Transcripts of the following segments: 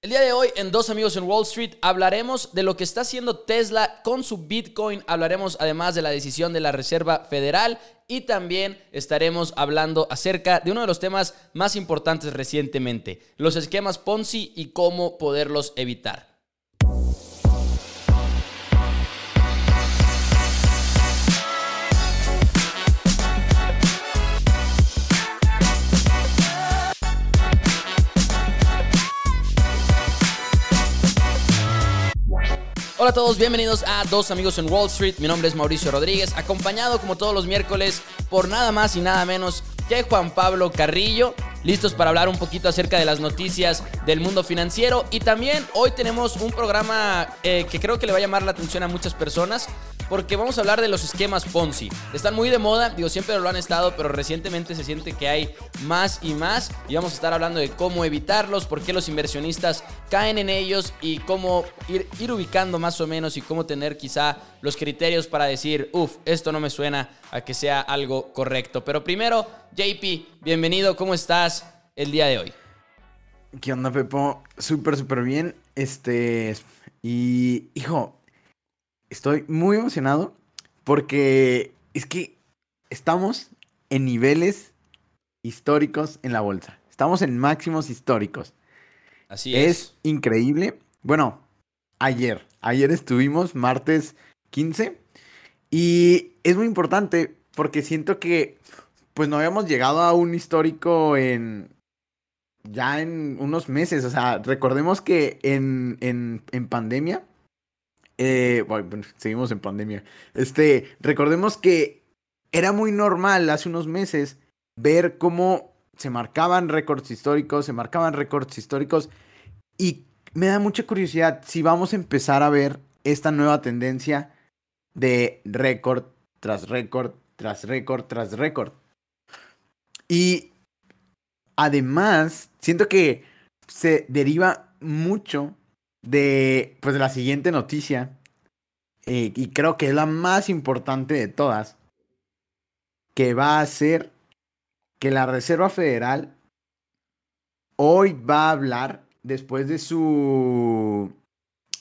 El día de hoy en Dos Amigos en Wall Street hablaremos de lo que está haciendo Tesla con su Bitcoin, hablaremos además de la decisión de la Reserva Federal y también estaremos hablando acerca de uno de los temas más importantes recientemente, los esquemas Ponzi y cómo poderlos evitar. Hola a todos, bienvenidos a Dos Amigos en Wall Street. Mi nombre es Mauricio Rodríguez, acompañado como todos los miércoles por nada más y nada menos que Juan Pablo Carrillo. Listos para hablar un poquito acerca de las noticias del mundo financiero. Y también hoy tenemos un programa eh, que creo que le va a llamar la atención a muchas personas porque vamos a hablar de los esquemas Ponzi. Están muy de moda, digo, siempre lo han estado, pero recientemente se siente que hay más y más y vamos a estar hablando de cómo evitarlos, por qué los inversionistas caen en ellos y cómo ir, ubicando más o menos y cómo tener quizá los criterios para decir, uff, esto no me suena a que sea algo correcto. Pero primero, JP, bienvenido, ¿cómo estás el día de hoy? ¿Qué onda, Pepo? Súper, súper bien. Este. Y, hijo, estoy muy emocionado porque es que estamos en niveles históricos en la bolsa. Estamos en máximos históricos. Así es. Es increíble. Bueno, ayer, ayer estuvimos martes 15 y es muy importante porque siento que pues no habíamos llegado a un histórico en ya en unos meses. O sea, recordemos que en, en, en pandemia eh, bueno, seguimos en pandemia. Este, recordemos que era muy normal hace unos meses ver cómo se marcaban récords históricos, se marcaban récords históricos y me da mucha curiosidad si vamos a empezar a ver esta nueva tendencia de récord tras récord, tras récord, tras récord. Y además, siento que se deriva mucho de, pues, de la siguiente noticia. Eh, y creo que es la más importante de todas. Que va a ser que la Reserva Federal hoy va a hablar después de su.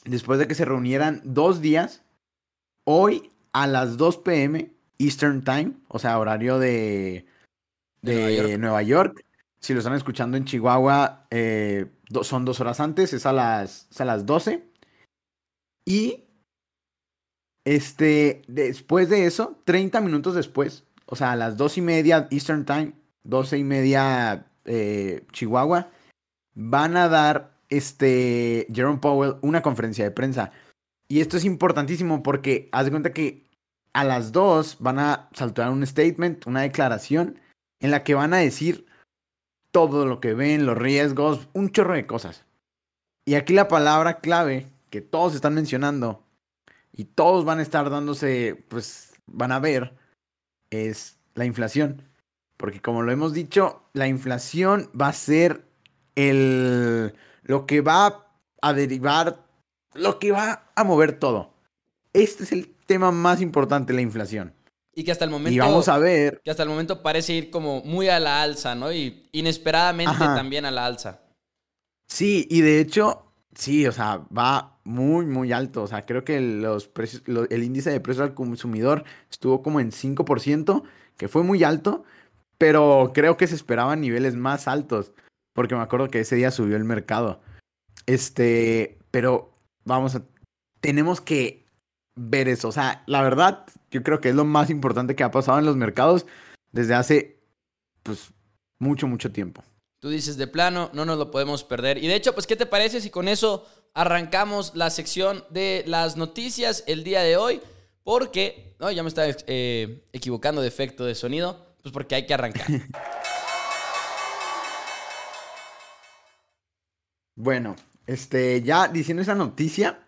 Después de que se reunieran dos días. Hoy a las 2 pm Eastern Time, o sea, horario de, De de, Nueva York. Nueva, York. Si lo están escuchando en Chihuahua, eh, do- son dos horas antes, es a las, es a las 12. Y este, después de eso, 30 minutos después, o sea, a las 2 y media Eastern Time, 12 y media eh, Chihuahua, van a dar este Jerome Powell una conferencia de prensa. Y esto es importantísimo porque haz de cuenta que a las 2 van a saltar un statement, una declaración en la que van a decir todo lo que ven, los riesgos, un chorro de cosas. Y aquí la palabra clave que todos están mencionando y todos van a estar dándose, pues van a ver, es la inflación. Porque como lo hemos dicho, la inflación va a ser el lo que va a derivar, lo que va a mover todo. Este es el tema más importante, la inflación. Y que hasta el momento... Y vamos a ver, Que hasta el momento parece ir como muy a la alza, ¿no? Y inesperadamente Ajá. también a la alza. sí, y de hecho, sí, o sea, va muy, muy alto. O sea, creo que los precios, el índice de precios al consumidor estuvo como en 5%, que fue muy alto, pero creo que se esperaban niveles más altos, porque me acuerdo que ese día subió el mercado. Este, pero vamos a, tenemos que ver eso. O sea, la verdad, yo creo que es lo más importante que ha pasado en los mercados desde hace, pues, mucho, mucho tiempo. Tú dices de plano, no nos lo podemos perder. Y de hecho, pues, ¿qué te parece si con eso arrancamos la sección de las noticias el día de hoy? Porque, no, ya me estaba eh, equivocando de efecto de sonido, pues porque hay que arrancar. Bueno, este, ya diciendo esa noticia,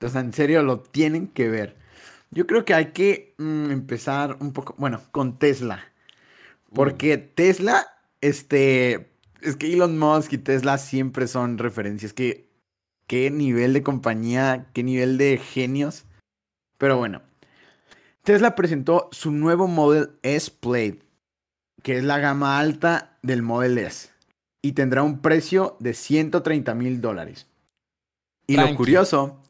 o sea, en serio lo tienen que ver. Yo creo que hay que mm, empezar un poco, bueno, con Tesla. Porque Tesla, este, es que Elon Musk y Tesla siempre son referencias. Que, qué nivel de compañía, qué nivel de genios. Pero bueno, Tesla presentó su nuevo Model S Plaid, que es la gama alta del Model S. y tendrá un precio de 130 mil dólares. Y lo curioso,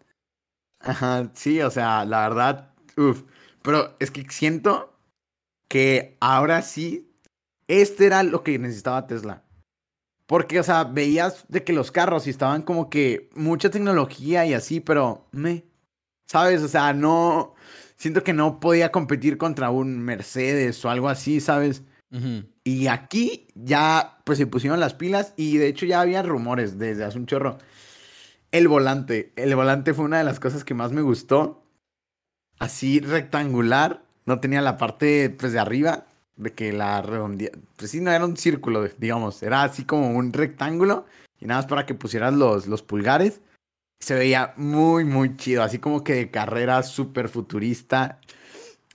ajá, sí, o sea, la verdad, uff, pero es que siento que ahora sí, este era lo que necesitaba Tesla. Porque, o sea, veías de que los carros estaban como que mucha tecnología y así, pero me, ¿sabes? O sea, no, siento que no podía competir contra un Mercedes o algo así, ¿sabes? Y aquí ya, pues se pusieron las pilas y de hecho ya había rumores desde hace un chorro. El volante, el volante fue una de las cosas que más me gustó. Así rectangular, no tenía la parte pues de arriba, de que la redondía, pues sí, no era un círculo, digamos, era así como un rectángulo y nada más para que pusieras los, los pulgares. Se veía muy, muy chido, así como que de carrera súper futurista.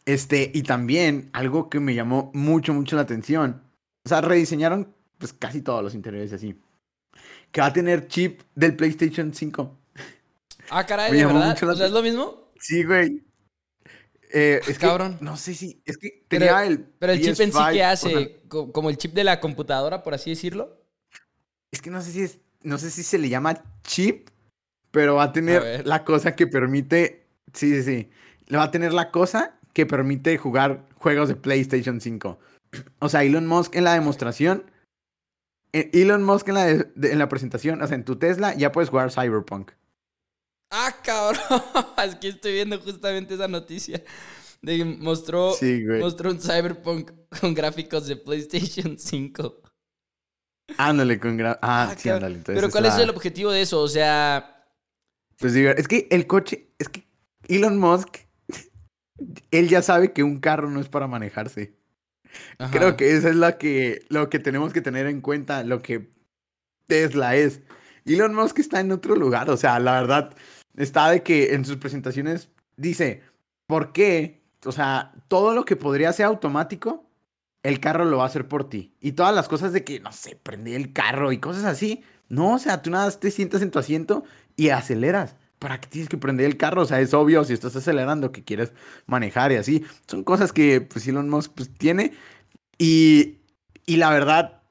Este, y también algo que me llamó mucho, mucho la atención. O sea, rediseñaron pues casi todos los interiores así. Que va a tener chip del PlayStation 5. Ah, caray, ¿de verdad? O sea, ¿es lo mismo? Sí, güey. Eh, es Cabrón. no sé si. Es que tenía el. Pero el chip en sí, ¿qué hace? ¿Como el chip de la computadora, por así decirlo? Es que no sé si es. No sé si se le llama chip, pero va a tener la cosa que permite. Sí, sí, sí. Va a tener la cosa que permite jugar juegos de PlayStation 5. O sea, Elon Musk en la demostración. Eh, Elon Musk en la, en la presentación, o sea, en tu Tesla ya puedes jugar Cyberpunk. Ah, cabrón. es que estoy viendo justamente esa noticia. De mostró, mostró un Cyberpunk con gráficos de PlayStation 5. Ándale, con gráficos. Ah, ah, sí, ándale. Pero ¿cuál es el objetivo de eso? O sea. Pues digo, es que el coche. Es que Elon Musk. Él ya sabe que un carro no es para manejarse. Creo que eso es la que, lo que tenemos que tener en cuenta, lo que Tesla es. Elon Musk está en otro lugar, o sea, la verdad, está de que en sus presentaciones dice, ¿por qué? O sea, todo lo que podría ser automático, el carro lo va a hacer por ti. Y todas las cosas de que, no sé, prende el carro y cosas así. No, o sea, tú nada más te sientas en tu asiento y aceleras. ¿Para qué tienes que prender el carro? O sea, es obvio si estás acelerando que quieres manejar y así. Son cosas que, pues, Elon Musk pues, tiene. Y, y la verdad,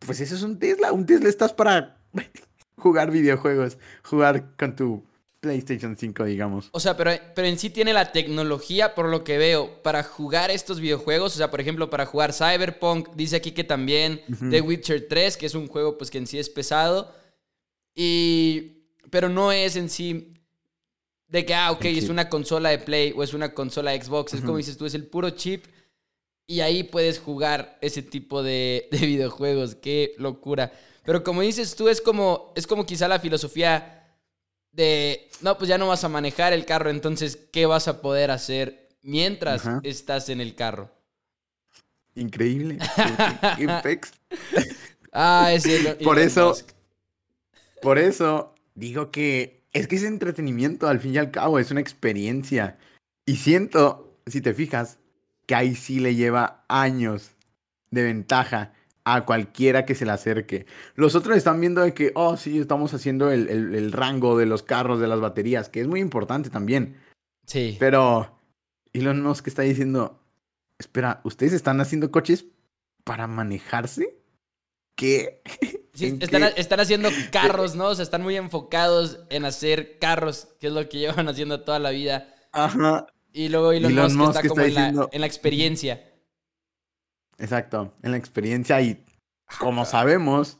pues eso es un Tesla. Un Tesla estás para jugar videojuegos, jugar con tu PlayStation 5, digamos. O sea, pero, pero en sí tiene la tecnología, por lo que veo, para jugar estos videojuegos. O sea, por ejemplo, para jugar Cyberpunk, dice aquí que también The Witcher 3, que es un juego pues que en sí es pesado. Y. Pero no es en sí. De que, ah, ok, es una consola de Play o es una consola de Xbox. Es como dices tú, es el puro chip. Y ahí puedes jugar ese tipo de, de videojuegos. Qué locura. Pero como dices tú, es como, es como quizá la filosofía de, no, pues ya no vas a manejar el carro, entonces, ¿qué vas a poder hacer mientras estás en el carro? Increíble. ah, ese Por eso, por eso digo que es que es entretenimiento, al fin y al cabo, es una experiencia. Y siento, si te fijas, que ahí sí le lleva años de ventaja a cualquiera que se le acerque. Los otros están viendo de que, oh, sí, estamos haciendo el, rango de los carros, de las baterías, que es muy importante también. Sí. Pero Elon Musk está diciendo, espera, ¿ustedes están haciendo coches para manejarse? ¿Qué? Sí, están, haciendo carros, ¿no? O sea, están muy enfocados en hacer carros, que es lo que llevan haciendo toda la vida. Ajá. Y luego Elon, Musk, está como en, la, en la experiencia. Exacto, en la experiencia y como sabemos,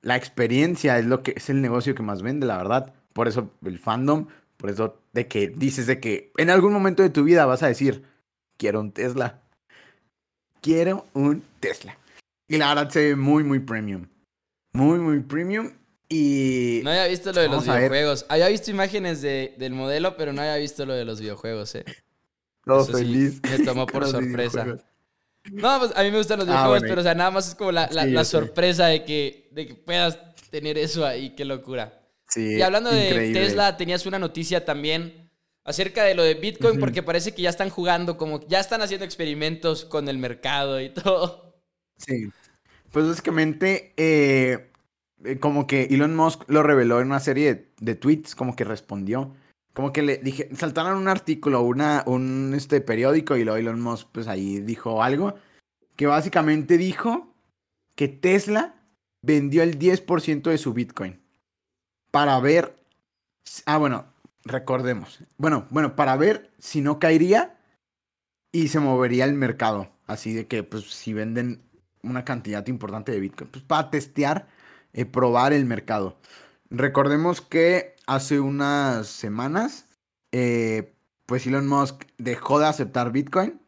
la experiencia es lo que es el negocio que más vende, la verdad. Por eso el fandom, por eso de que dices de que en algún momento de tu vida vas a decir, quiero un Tesla. Quiero un Tesla. Y la verdad se ve muy, muy premium. Muy, muy premium. Y... No había visto lo de los videojuegos. Había visto imágenes de, del modelo, pero no había visto lo de los videojuegos, eh. Todo feliz. me tomó por sorpresa. No, pues a mí me gustan los ah, videojuegos, pero o sea, nada más es como la, la, sorpresa de que, de que puedas tener eso ahí, qué locura. Sí, y hablando de Tesla, tenías una noticia también acerca de lo de Bitcoin, porque parece que ya están jugando, como ya están haciendo experimentos con el mercado y todo. Sí. Pues básicamente, eh, eh, como que Elon Musk lo reveló en una serie de, de tweets, como que respondió como que le dije, saltaron un artículo, una, un este, periódico y lo Elon Musk pues ahí dijo algo que básicamente dijo que Tesla vendió el 10% de su Bitcoin para ver... Ah, bueno, recordemos. Bueno, bueno, para ver si no caería y se movería el mercado. Así de que, pues, si venden una cantidad importante de Bitcoin, pues para testear, eh, probar el mercado. Recordemos que hace unas semanas, eh, pues Elon Musk dejó de aceptar Bitcoin.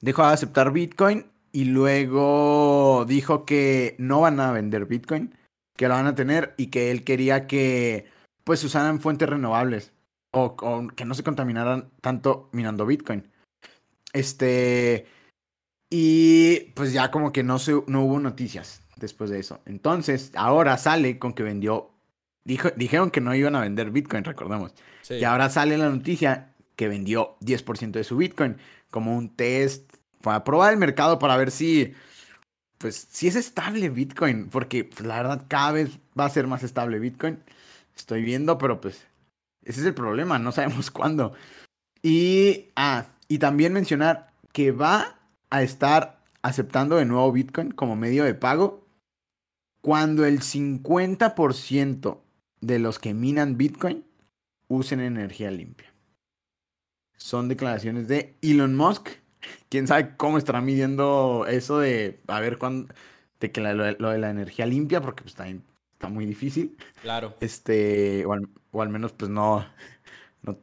Dejó de aceptar Bitcoin y luego dijo que no van a vender Bitcoin, que lo van a tener y que él quería que pues usaran fuentes renovables o, que no se contaminaran tanto minando Bitcoin. Este y pues ya como que no se, no hubo noticias después de eso. Entonces, ahora sale con que vendió dijo, dijeron que no iban a vender Bitcoin, recordemos. Y ahora sale la noticia que vendió 10% de su Bitcoin como un test para probar el mercado para ver si, pues, si es estable Bitcoin, porque pues, la verdad cada vez va a ser más estable Bitcoin. Estoy viendo, pero pues ese es el problema, no sabemos cuándo. Y, ah, y también mencionar que va a estar aceptando de nuevo Bitcoin como medio de pago cuando el 50% de los que minan Bitcoin usen energía limpia. Son declaraciones de Elon Musk quién sabe cómo estará midiendo eso de a ver cuándo de que lo, de la energía limpia, porque pues está, está muy difícil. Claro. Este, o al, menos pues no, no,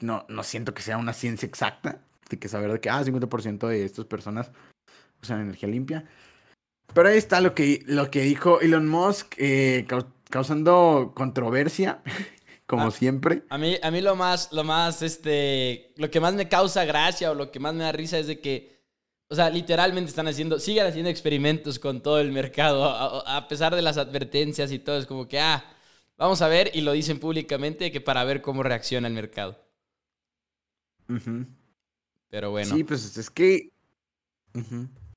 no, no, siento que sea una ciencia exacta de que saber de que ah, 50% de estas personas usan energía limpia. Pero ahí está lo que, lo que dijo Elon Musk, eh, causando controversia. como siempre. A mí, a mí lo más, lo más, este, lo que más me causa gracia o lo que más me da risa es de que, o sea, literalmente están haciendo, siguen haciendo experimentos con todo el mercado, a, pesar de las advertencias y todo, es como que, ah, vamos a ver, y lo dicen públicamente, que para ver cómo reacciona el mercado. Pero bueno. Sí, pues es que...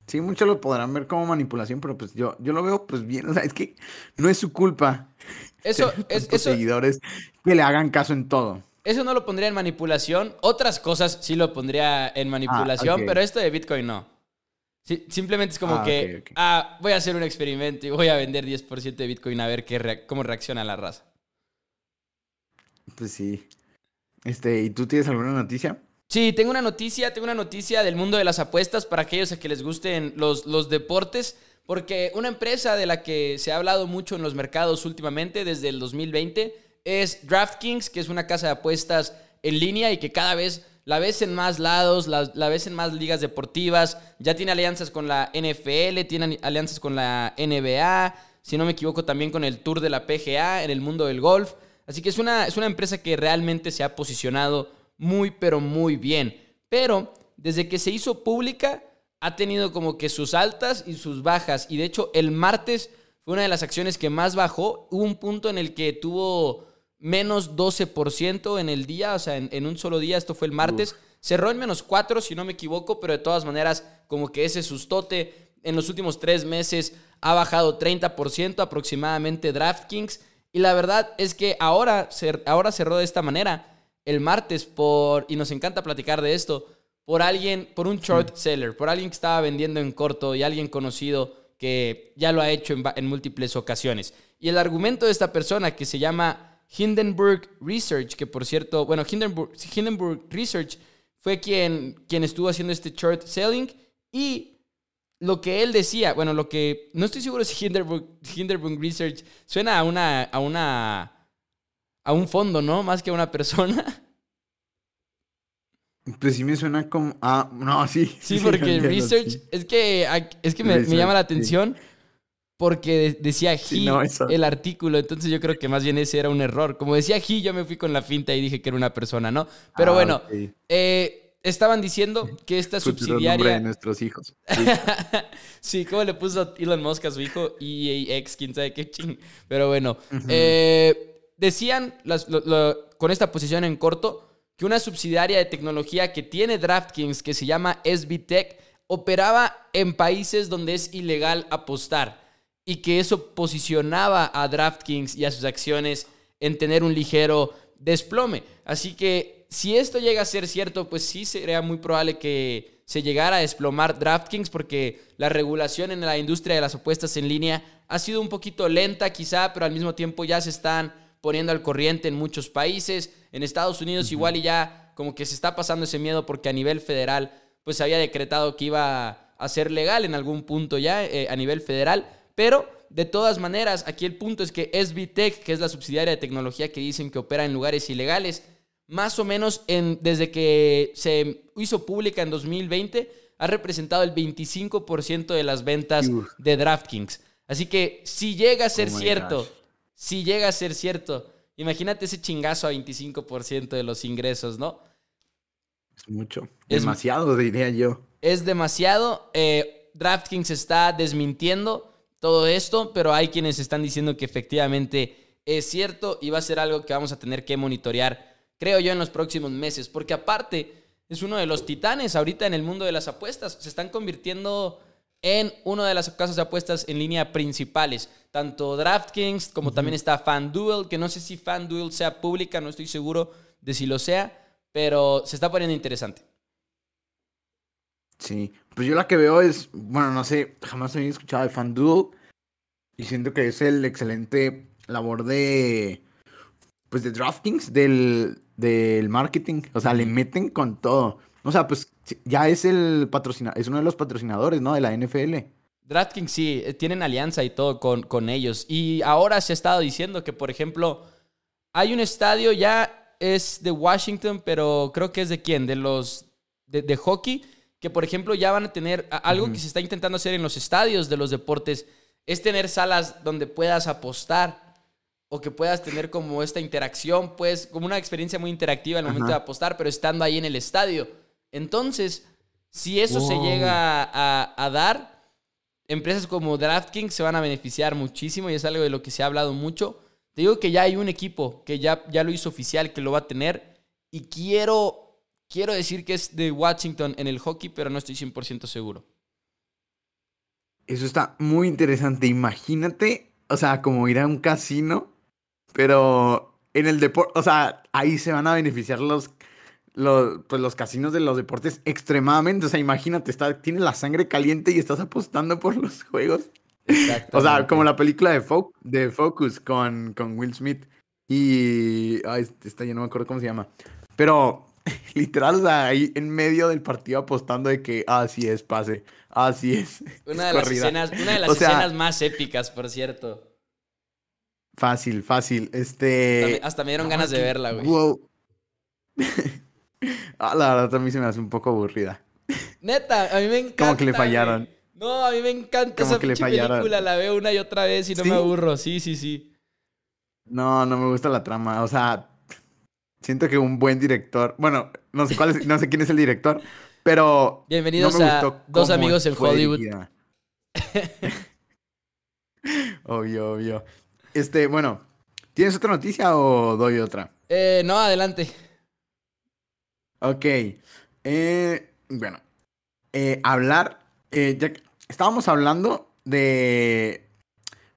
Sí, muchos lo podrán ver como manipulación, pero pues yo, yo lo veo pues bien, o sea, es que no es su culpa. Eso, es, eso, seguidores que le hagan caso en todo. Eso no lo pondría en manipulación. Otras cosas sí lo pondría en manipulación, ah, pero esto de Bitcoin no. simplemente es como ah, que, ah, voy a hacer un experimento y voy a vender 10% de Bitcoin a ver qué cómo reacciona la raza. Pues sí. Este, ¿y tú tienes alguna noticia? Sí, tengo una noticia, tengo una noticia del mundo de las apuestas para aquellos a que les gusten los, los deportes. Porque una empresa de la que se ha hablado mucho en los mercados últimamente desde el 2020 es DraftKings, que es una casa de apuestas en línea y que cada vez la ves en más lados, la, ves en más ligas deportivas, ya tiene alianzas con la NFL, tiene alianzas con la NBA, si no me equivoco también con el Tour de la PGA en el mundo del golf. Así que es una, es una empresa que realmente se ha posicionado muy, pero muy bien. Pero desde que se hizo pública, ha tenido como que sus altas y sus bajas. Y de hecho, el martes fue una de las acciones que más bajó. Hubo un punto en el que tuvo menos 12% en el día, o sea, en, un solo día, esto fue el martes. Cerró en menos 4, si no me equivoco, pero de todas maneras, como que ese sustote en los últimos tres meses ha bajado 30% aproximadamente DraftKings. Y la verdad es que ahora, ahora cerró de esta manera. El martes por, y nos encanta platicar de esto, por alguien, por un short seller, por alguien que estaba vendiendo en corto y alguien conocido que ya lo ha hecho en, múltiples ocasiones. Y el argumento de esta persona que se llama Hindenburg Research, que por cierto, bueno, Hindenburg, Hindenburg Research fue quien, quien estuvo haciendo este short selling y lo que él decía, bueno, lo que no estoy seguro si Hindenburg, Hindenburg Research suena a una a una a un fondo, ¿no? Más que a una persona. Pues sí me suena como. Ah, no, sí. Sí, porque research. Es que, es que me, llama la atención porque decía he el artículo. Entonces yo creo que más bien ese era un error. Como decía he, yo me fui con la finta y dije que era una persona, ¿no? Pero ah, bueno, eh, estaban diciendo que esta subsidiaria. de nuestros hijos. Sí. ¿cómo le puso Elon Musk a su hijo? EAX, quién sabe qué ching. Pero bueno, eh, decían con esta posición en corto que una subsidiaria de tecnología que tiene DraftKings, que se llama SBTech, operaba en países donde es ilegal apostar y que eso posicionaba a DraftKings y a sus acciones en tener un ligero desplome. Así que si esto llega a ser cierto, pues sí sería muy probable que se llegara a desplomar DraftKings porque la regulación en la industria de las apuestas en línea ha sido un poquito lenta quizá, pero al mismo tiempo ya se están poniendo al corriente en muchos países. En Estados Unidos igual y ya como que se está pasando ese miedo porque a nivel federal pues se había decretado que iba a ser legal en algún punto ya eh, a nivel federal, pero de todas maneras, aquí el punto es que SBTech, que es la subsidiaria de tecnología que dicen que opera en lugares ilegales, más o menos en, desde que se hizo pública en 2020, ha representado el 25% de las ventas de DraftKings. Así que si llega a ser oh cierto, si llega a ser cierto, imagínate ese chingazo a 25% de los ingresos, ¿no? Es mucho. demasiado, diría yo. Es demasiado. Eh, DraftKings está desmintiendo todo esto, pero hay quienes están diciendo que efectivamente es cierto y va a ser algo que vamos a tener que monitorear creo yo, en los próximos meses. Porque aparte, es uno de los titanes ahorita en el mundo de las apuestas. Se están convirtiendo en una de las casas de apuestas en línea principales. Tanto DraftKings como también está FanDuel, que no sé si FanDuel sea pública, no estoy seguro de si lo sea, pero se está poniendo interesante. Sí, pues yo la que veo es, bueno, no sé, jamás había escuchado de FanDuel y siento que es el excelente labor de, pues de DraftKings, del, del marketing. O sea, le meten con todo. O sea, pues ya es el patrocinador, es uno de los patrocinadores, ¿no? De la NFL. DraftKings sí, eh, tienen alianza y todo con, con ellos. Y ahora se ha estado diciendo que, por ejemplo, hay un estadio, ya es de Washington, pero creo que es de quién? De los de, hockey, que por ejemplo ya van a tener algo que se está intentando hacer en los estadios de los deportes, es tener salas donde puedas apostar o que puedas tener como esta interacción, pues, como una experiencia muy interactiva en el momento de apostar, pero estando ahí en el estadio. Entonces, si eso se llega a, dar, empresas como DraftKings se van a beneficiar muchísimo y es algo de lo que se ha hablado mucho. Te digo que ya hay un equipo que ya, ya lo hizo oficial, que lo va a tener, y quiero, quiero decir que es de Washington en el hockey, pero no estoy 100% seguro. Eso está muy interesante. Imagínate, o sea, como ir a un casino pero en el deporte, o sea, ahí se van a beneficiar los, los, pues los casinos de los deportes extremadamente. O sea, imagínate, está, tienes la sangre caliente y estás apostando por los juegos. O sea, como la película de, de Focus con, con Will Smith. Y. Ay, está, yo no me acuerdo cómo se llama. Pero, literal, o sea, ahí en medio del partido apostando de que así es, pase. Así es. Una de las escenas, una de las escenas más épicas, por cierto. Fácil, fácil. Este. Hasta me, dieron ganas de verla, güey. Wow. Ah, la verdad, a mí se me hace un poco aburrida. Neta, a mí me encanta. Como que le fallaron. No, a mí me encanta esa que le película. La veo una y otra vez y no me aburro. Sí, sí, sí. No, no me gusta la trama. O sea, siento que un buen director. Bueno, no sé cuál no sé quién es el director, pero. Bienvenidos a Dos Amigos en Hollywood. obvio, obvio. Este, bueno, ¿tienes otra noticia o doy otra? Eh, no, adelante. Ok. Eh, bueno, eh, hablar. Eh, ya estábamos hablando de.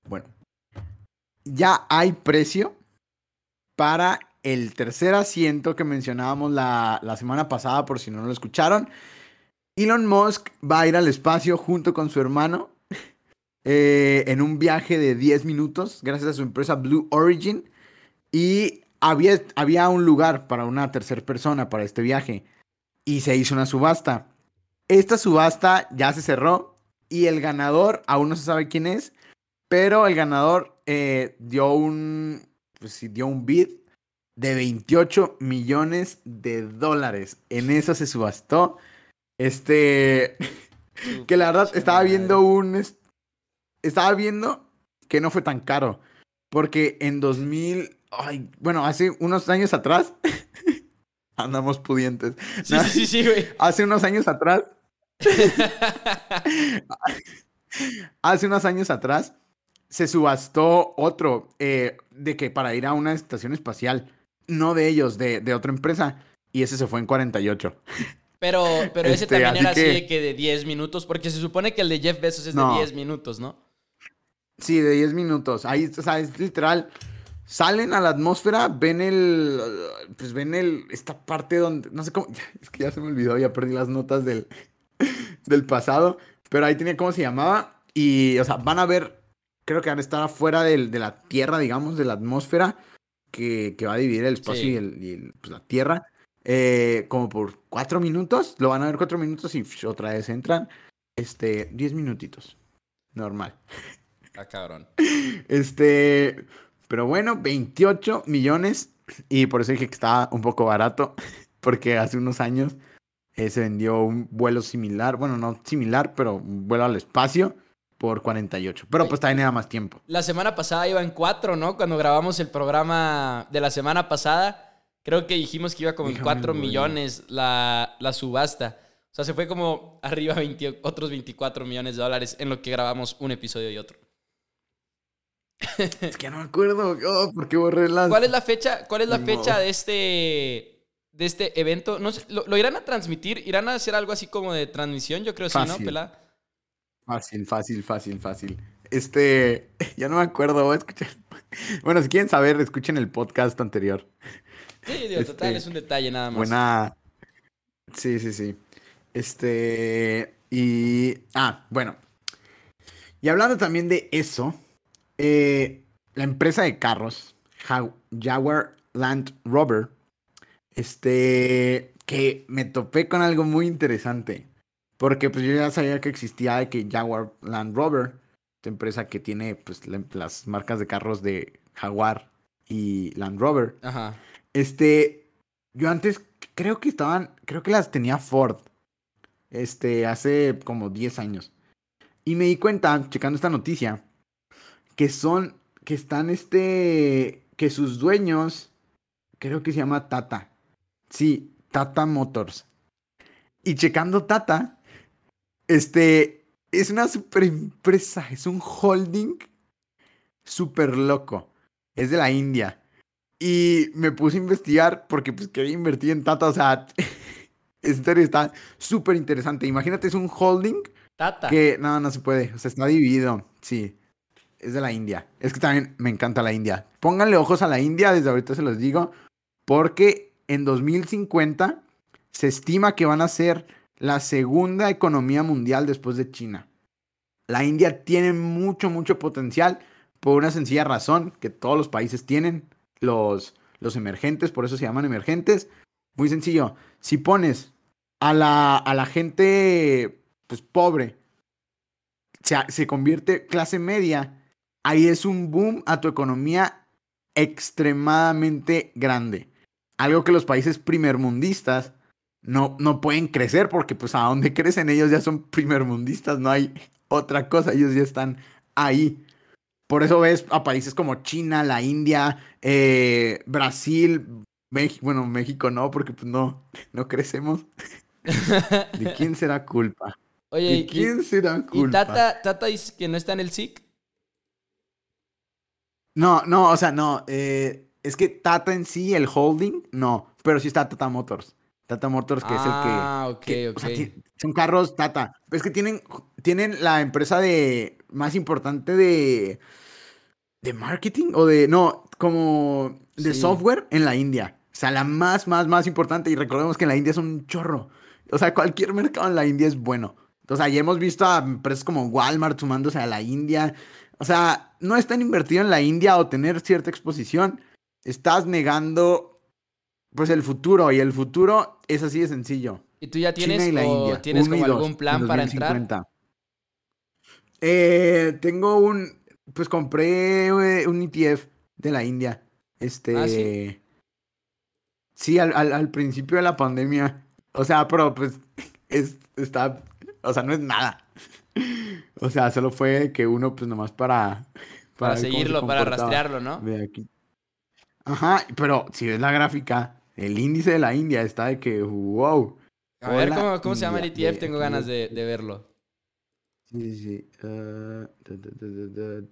Bueno, ya hay precio para el tercer asiento que mencionábamos la, la semana pasada, por si no lo escucharon. Elon Musk va a ir al espacio junto con su hermano en un viaje de 10 minutos gracias a su empresa Blue Origin y había, había un lugar para una tercera persona para este viaje y se hizo una subasta. Esta subasta ya se cerró y el ganador aún no se sabe quién es, pero el ganador eh, dio un pues, dio un bid de 28 millones de dólares. En eso se subastó. Este que la verdad estaba viendo un estaba viendo que no fue tan caro. Porque en 2000, ay, bueno, hace unos años atrás, andamos pudientes. Sí, sí, sí, güey. Hace unos años atrás, hace unos años atrás, se subastó otro eh, de que para ir a una estación espacial, no de ellos, de, de otra empresa, y ese se fue en 48. Pero, pero ese este, también era así de que de 10 minutos, porque se supone que el de Jeff Bezos es de 10 minutos, ¿no? Sí, de 10 minutos. Ahí, o sea, es literal. Salen a la atmósfera, ven el, pues ven el, esta parte donde, no sé cómo, es que ya se me olvidó, ya perdí las notas del, del pasado, pero ahí tenía cómo se llamaba y, o sea, van a ver, creo que van a estar afuera del, de la Tierra, digamos, de la atmósfera, que, que va a dividir el espacio Sí. y, el, y el- pues, la Tierra, eh, como por cuatro minutos, lo van a ver cuatro minutos y psh, otra vez entran, este, diez minutitos, normal. Ah, cabrón. Este, pero bueno, 28 millones. Y por eso dije que estaba un poco barato. Porque hace unos años eh, se vendió un vuelo similar. Bueno, no similar, pero un vuelo al espacio por 48. Pero pues también era más tiempo. La semana pasada iba en cuatro, ¿no? Cuando grabamos el programa de la semana pasada, creo que dijimos que iba como en Déjame cuatro ver. millones la, la subasta. O sea, se fue como arriba 20 otros 24 millones de dólares en lo que grabamos un episodio y otro. Es que no me acuerdo. Oh, ¿Por qué borré las.? ¿Cuál es la fecha, cuál es la fecha de este, de este evento? No sé, ¿lo, lo irán a transmitir? ¿Irán a hacer algo así como de transmisión? Yo creo sí, ¿no. Pela? Fácil, fácil, fácil, fácil. Este. Ya no me acuerdo. Voy a escuchar. Bueno, si quieren saber, escuchen el podcast anterior. Sí, digo, total, Este, es un detalle nada más. Buena. Sí, sí, sí. Este. Y. Ah, bueno. Y hablando también de eso, eh, la empresa de carros, Ja- Jaguar Land Rover, este. Que me topé con algo muy interesante. Porque pues yo ya sabía que existía de que Jaguar Land Rover, esta empresa que tiene pues la- las marcas de carros de Jaguar y Land Rover. Ajá. Este, yo antes creo que estaban, creo que las tenía Ford. Este, hace como 10 años. Y me di cuenta, checando esta noticia, que son, que están este, que sus dueños, creo que se llama Tata. Sí, Tata Motors. Y checando Tata, este, es una super empresa, es un holding super loco. Es de la India. Y me puse a investigar porque pues quería invertir en Tata. O sea, serio está súper interesante. Imagínate, es un holding Tata. que no, no se puede. O sea, está dividido. Sí. Es de la India. Es que también me encanta la India. Pónganle ojos a la India, desde ahorita se los digo. Porque en 2050 se estima que van a ser la segunda economía mundial después de China. La India tiene mucho, mucho potencial por una sencilla razón que todos los países tienen, los, los emergentes, por eso se llaman emergentes. Muy sencillo, si pones a la, a la gente pues, pobre, se, se convierte clase media, ahí es un boom a tu economía extremadamente grande. Algo que los países primermundistas no, no pueden crecer porque pues a donde crecen ellos ya son primermundistas, no hay otra cosa, ellos ya están ahí. Por eso ves a países como China, la India, eh, Brasil, México, bueno, México no, porque pues no, no crecemos. ¿De quién será culpa? Oye, ¿De y, quién será y culpa? Tata, Tata dice que no está en el SIC. No, no, o sea, no. eh, es que Tata en sí, el holding, no. Pero sí está Tata Motors. Tata Motors, que ah, es el que. ok, que, ok. o sea, son carros Tata. Es que tienen, tienen la empresa de más importante de. de marketing o de. No, como de Sí. software en la India. O sea, la más, más, más importante. Y recordemos que en la India es un chorro. O sea, cualquier mercado en la India es bueno. Entonces, ya hemos visto a empresas como Walmart sumándose a la India. O sea, no están invertido en la India o tener cierta exposición. Estás negando, pues, el futuro. Y el futuro es así de sencillo. ¿Y tú ya China tienes, y la o India. tienes como algún plan para entrar? 2050. Eh, tengo un, pues compré eh, un ETF de la India. Este, Ah, ¿sí? sí, al, al, al principio de la pandemia. O sea, pero pues es, está, o sea, no es nada. O sea, solo fue que uno, pues nomás para... Para, se seguirlo, para rastrearlo, ¿no? Ve aquí. Ajá, pero si ves la gráfica, el índice de la India está de que, wow. A ver, ¿cómo, cómo se llama el. ETF? Tengo ganas de, de verlo. Sí, sí, da,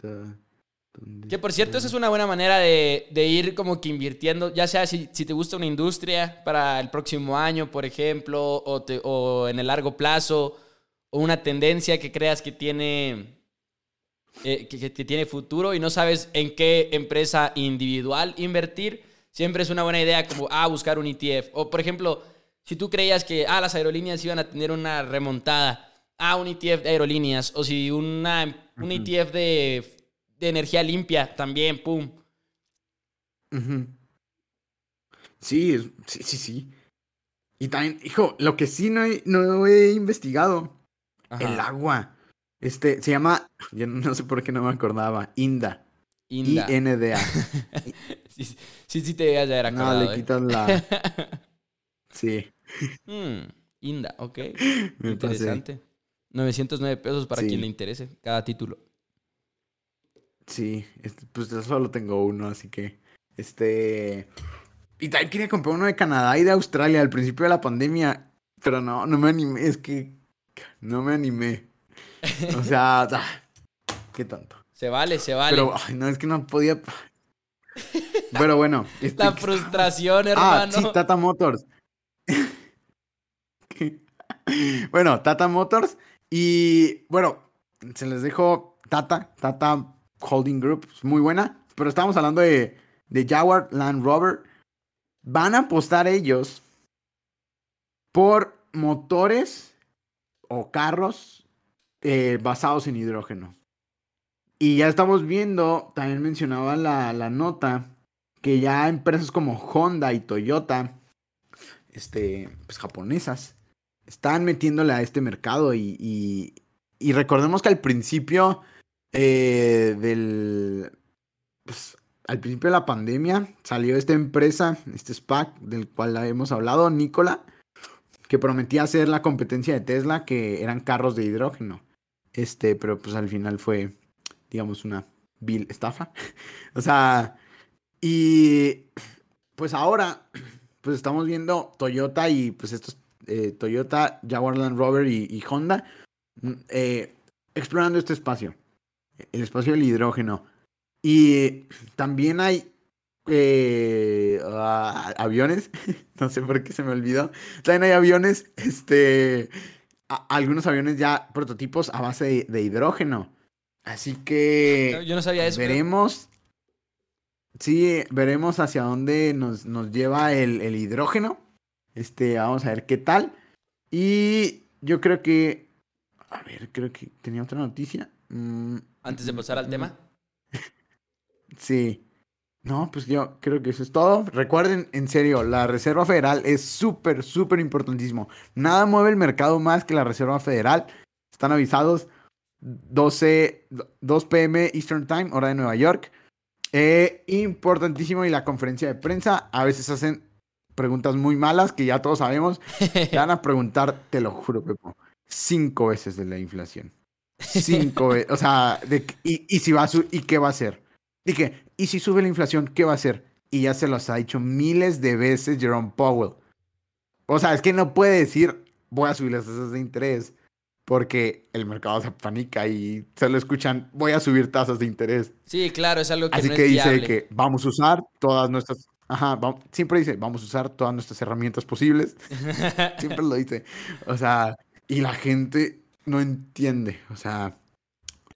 da. ¿Dónde Que por cierto, esa es una buena manera de, de ir como que invirtiendo, ya sea si, si te gusta una industria para el próximo año, por ejemplo, o, te- o en el largo plazo, o una tendencia que creas que tiene eh, que, que tiene futuro y no sabes en qué empresa individual invertir, siempre es una buena idea como, ah, buscar un ETF. O, por ejemplo, si tú creías que, ah, las aerolíneas iban a tener una remontada, ah, un ETF de aerolíneas. O si una, un ETF de, de energía limpia también, pum. Sí, sí, sí, sí. Y también, hijo, lo que sí no he, no he investigado, Ajá. el agua. Este, se llama, yo no sé por qué no me acordaba, INDA. Inda. I-N-D-A. Sí, sí, sí te debías de haber No, acordado, le ¿eh? quitas la... Sí, Hmm, Inda, ok. me pasé. Interesante. 909 pesos para Sí. quien le interese cada título. Sí, este, pues yo solo tengo uno, así que, este... Y también quería comprar uno de Canadá y de Australia al principio de la pandemia, pero no, no me animé, es que no me animé. O sea, ah, qué tonto. Se vale, se vale. Pero, ay, no, es que no podía. Pero bueno. este- La frustración, Ah, hermano. sí, Tata Motors. bueno, Tata Motors. Y bueno, se les dejo Tata, Tata Holding Group, es muy buena. Pero estamos hablando de, de Jaguar Land Rover. Van a apostar ellos por motores o carros eh, basados en hidrógeno. Y ya estamos viendo, también mencionaba la, la nota, que ya empresas como Honda y Toyota, este, pues japonesas, están metiéndole a este mercado y, y, recordemos que al principio eh, del, pues, al principio de la pandemia salió esta empresa, este SPAC, del cual hemos hablado, Nicola, que prometía ser la competencia de Tesla, que eran carros de hidrógeno. Este, pero pues al final fue, digamos, una vil estafa. o sea, y pues ahora, pues estamos viendo Toyota y pues estos, eh, Toyota, Jaguar Land Rover y, y Honda, mm, eh, explorando este espacio, el espacio del hidrógeno. Y también hay eh, aviones, no sé por qué se me olvidó. También hay aviones, este, a- algunos aviones ya prototipos a base de, de hidrógeno. Así que Yo no sabía eso. pero- veremos. Sí, veremos hacia dónde nos, nos lleva el, el hidrógeno. Este, vamos a ver qué tal. Y yo creo que. A ver, creo que tenía otra noticia. Mm, Antes de pasar al mm, tema. Sí. No, pues yo creo que eso es todo. Recuerden, en serio, la Reserva Federal es súper, súper importantísimo. Nada mueve el mercado más que la Reserva Federal. Están avisados 12, 2 pm Eastern Time, hora de Nueva York. Eh, importantísimo y la conferencia de prensa. A veces hacen preguntas muy malas que ya todos sabemos. Te van a preguntar, te lo juro, Pepo, cinco veces de la inflación. Cinco veces. O sea, de, y, y si va a su- ¿y qué va a hacer? Que, ¿y si sube la inflación, qué va a hacer? Y ya se los ha dicho miles de veces Jerome Powell. O sea, es que no puede decir, voy a subir las tasas de interés, porque el mercado se panica y se lo escuchan, voy a subir tasas de interés. Sí, claro, es algo que Así no que es dice viable. que vamos a usar todas nuestras... Ajá, siempre dice, vamos a usar todas nuestras herramientas posibles. siempre lo dice. O sea, y la gente no entiende. O sea,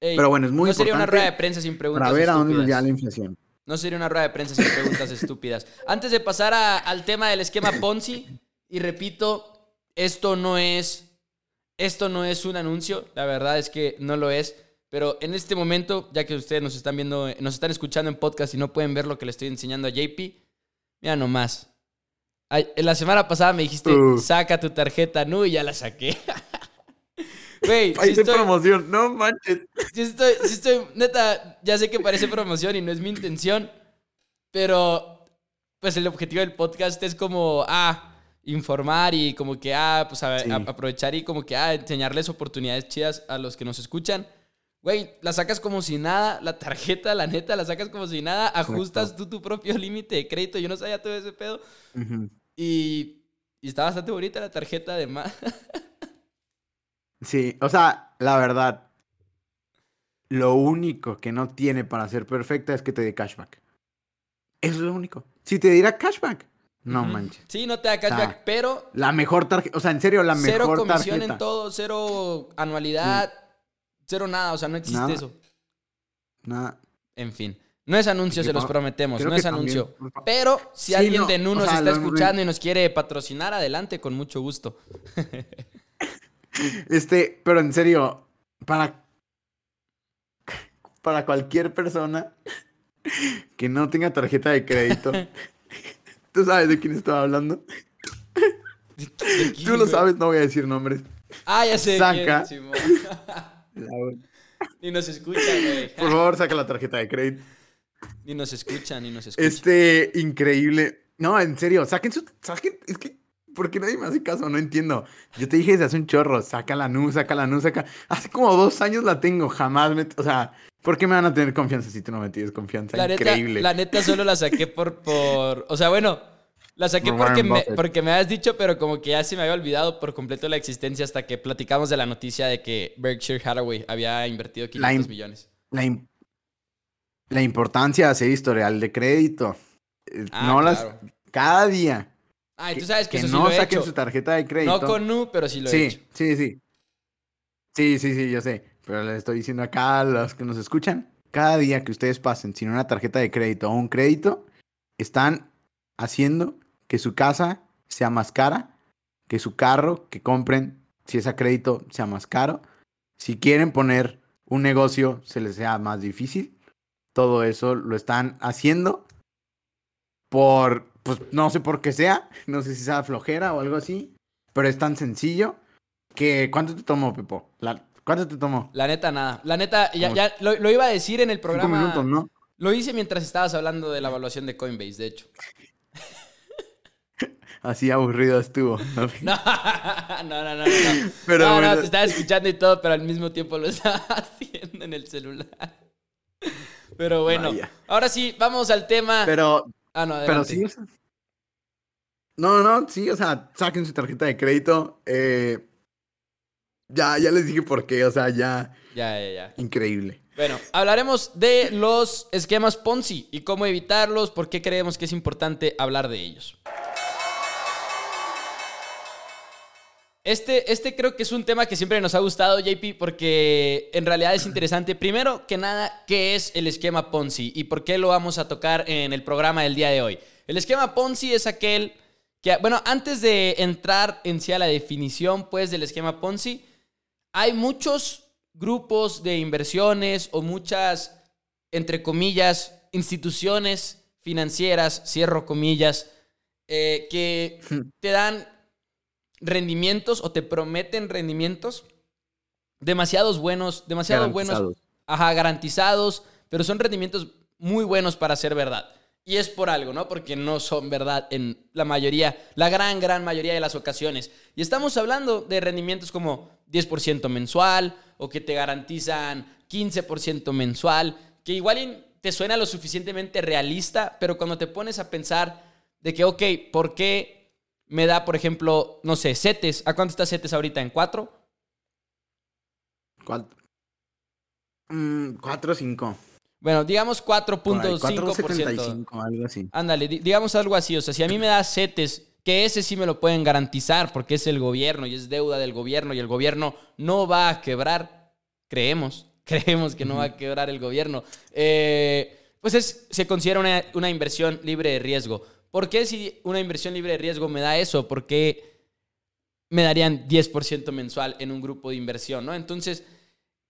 Ey, pero bueno, es muy no sería una importante rueda de prensa sin preguntas para ver a dónde nos estúpidas. lleva la inflación. No sería una rueda de prensa sin preguntas estúpidas. Antes de pasar a- al tema del esquema Ponzi, y repito, esto no es. Esto no es un anuncio, la verdad es que no lo es. Pero en este momento, ya que ustedes nos están viendo, nos están escuchando en podcast y no pueden ver lo que le estoy enseñando a JP, mira nomás. La semana pasada me dijiste, saca tu tarjeta, no, y ya la saqué. Güey, de estoy- promoción, no manches. Sí estoy, sí estoy, neta, ya sé que parece promoción y no es mi intención, pero pues el objetivo del podcast es como, ah, informar y como que, ah, pues a- Sí. a- aprovechar y como que, ah, enseñarles oportunidades chidas a los que nos escuchan. Güey, la sacas como si nada, la tarjeta, la neta, la sacas como si nada, ajustas tú tu propio límite de crédito, yo no sabía todo ese pedo Ujú. y, y está bastante bonita la tarjeta además. Sí, o sea, la verdad, lo único que no tiene para ser perfecta es que te dé cashback. Eso es lo único. Si te diera cashback, no Ujú. manches. Sí, no te da cashback, pero La mejor tarjeta, o sea, en serio, la cero mejor comisión tarjeta. en todo, cero anualidad, cero nada, o sea, no existe Nada. eso. Nada. En fin. No es anuncio, se los prometemos, no es anuncio. también- Pero si Sí, alguien no, de Nu o nos sea, está escuchando y nos quiere patrocinar, adelante, con mucho gusto. Este, pero en serio, para. Para cualquier persona que no tenga tarjeta de crédito. ¿Tú sabes de quién estaba hablando? Tú lo sabes, no voy a decir nombres. Ah, ya sé. Saca. quién. Ni nos escuchan, güey. Por favor, saca la tarjeta de crédito. Ni nos escuchan, ni nos escuchan. Este, increíble. No, en serio, saquen su. Saquen, es que. ¿Por qué nadie me hace caso? No entiendo. Yo te dije desde hace un chorro, saca la NU, saca la NU, saca. Hace como dos años la tengo, jamás me. O sea, ¿por qué me van a tener confianza si tú no me tienes confianza? La neta, Increíble. la neta solo la saqué por, por. O sea, bueno, la saqué Por porque me, porque me habías dicho, pero como que ya se me había olvidado por completo la existencia hasta que platicamos de la noticia de que Berkshire Hathaway había invertido 500 im- millones. La, im- la importancia de hacer historial de crédito. Eh, Ah, no las. Cada día. Ah, y tú sabes que, que eso sí no lo he saquen hecho. su tarjeta de crédito. No con Nu, pero sí lo he sí, hecho. sí, sí. Sí, sí, sí, yo sé. Pero les estoy diciendo acá a los que nos escuchan, cada día que ustedes pasen sin una tarjeta de crédito o un crédito, están haciendo que su casa sea más cara, que su carro que compren, si es a crédito, sea más caro. Si quieren poner un negocio, se les sea más difícil. Todo eso lo están haciendo por, pues no sé por qué sea, no sé si sea flojera o algo así, pero es tan sencillo que ¿cuánto te tomó, Pepo? La- ¿Cuánto te tomó? La neta, nada. La neta, ya, ya lo, lo iba a decir en el Cinco programa. minutos, ¿no? Lo hice mientras estabas hablando de la evaluación de Coinbase, de hecho. Así aburrido estuvo. ¿no? No, no, no, no. te estaba escuchando y todo, pero al mismo tiempo lo estaba haciendo en el celular. Pero bueno, Vaya. ahora sí, vamos al tema. Pero, ah, no, pero sí, o sea, No, no, sí, o sea, saquen su tarjeta de crédito. eh, ya, ya les dije por qué, o sea, ya, Ya, ya, ya. increíble. Bueno, hablaremos de los esquemas Ponzi y cómo evitarlos, por qué creemos que es importante hablar de ellos. Este, este creo que es un tema que siempre nos ha gustado, JP, porque en realidad es interesante. Primero que nada, ¿qué es el esquema Ponzi y por qué lo vamos a tocar en el programa del día de hoy? El esquema Ponzi es aquel que, bueno, antes de entrar en sí a la definición, pues, del esquema Ponzi, hay muchos grupos de inversiones o muchas, entre comillas, instituciones financieras, cierro comillas, eh, que te dan rendimientos o te prometen rendimientos demasiados buenos, demasiado buenos, ajá, garantizados, pero son rendimientos muy buenos para ser verdad. Y es por algo, ¿no? Porque no son verdad en la mayoría, la gran, gran mayoría de las ocasiones. Y estamos hablando de rendimientos como 10% mensual o que te garantizan 15% mensual, que igual te suena lo suficientemente realista, pero cuando te pones a pensar de que, ok, ¿por qué me da, por ejemplo, no sé, CETES? ¿A cuánto está CETES ahorita? ¿En 4? ¿Cuál? Mm, cuatro o cinco. Bueno, digamos Por ahí, 4.5%. 4.75, algo así. Ándale, di- digamos algo así. O sea, si a mí me da CETES, que ese sí me lo pueden garantizar porque es el gobierno y es deuda del gobierno y el gobierno no va a quebrar, creemos, creemos que no va a quebrar el gobierno. Eh, pues es, se considera una, una inversión libre de riesgo. ¿Por qué si una inversión libre de riesgo me da eso? ¿Por qué me darían 10% mensual en un grupo de inversión? ¿no? Entonces,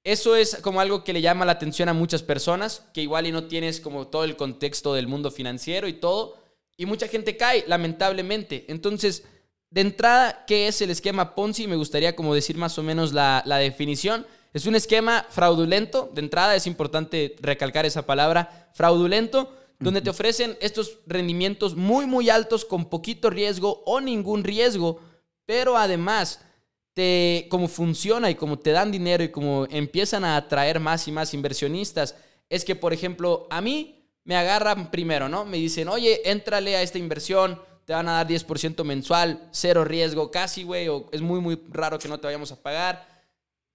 eso es como algo que le llama la atención a muchas personas, que igual y no tienes como todo el contexto del mundo financiero y todo, y mucha gente cae, lamentablemente. Entonces, de entrada, ¿qué es el esquema Ponzi? Me gustaría como decir más o menos la, la definición. Es un esquema fraudulento, de entrada es importante recalcar esa palabra, fraudulento, donde te ofrecen estos rendimientos muy, muy altos con poquito riesgo o ningún riesgo, pero además te, como funciona y como te dan dinero y como empiezan a atraer más y más inversionistas, es que, por ejemplo, a mí me agarran primero, ¿no? Me dicen, oye, éntrale a esta inversión, te van a dar 10% mensual, cero riesgo casi, güey, o es muy, muy raro que no te vayamos a pagar.